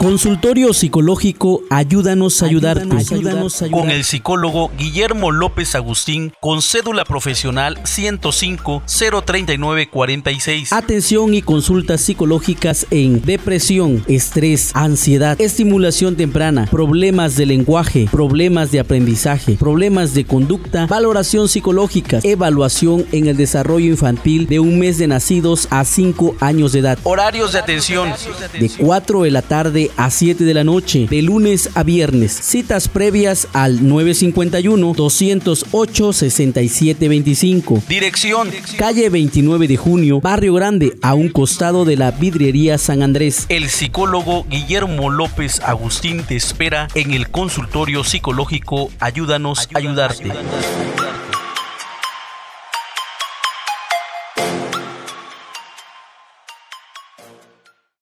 Consultorio psicológico Ayúdanos a ayudarte. Con el psicólogo Guillermo López Agustín con cédula profesional 105 039 46. Atención y consultas psicológicas en depresión, estrés, ansiedad, estimulación temprana, problemas de lenguaje, problemas de aprendizaje, problemas de conducta, valoración psicológica, evaluación en el desarrollo infantil de un mes de nacidos a 5 años de edad. Horarios de atención de 4 de la tarde a 7 de la noche, de lunes a viernes. Citas previas al 951-208-6725. Dirección. Calle 29 de junio, Barrio Grande, a un costado de la vidriería San Andrés. El psicólogo Guillermo López Agustín te espera en el consultorio psicológico Ayúdanos, a ayudarte.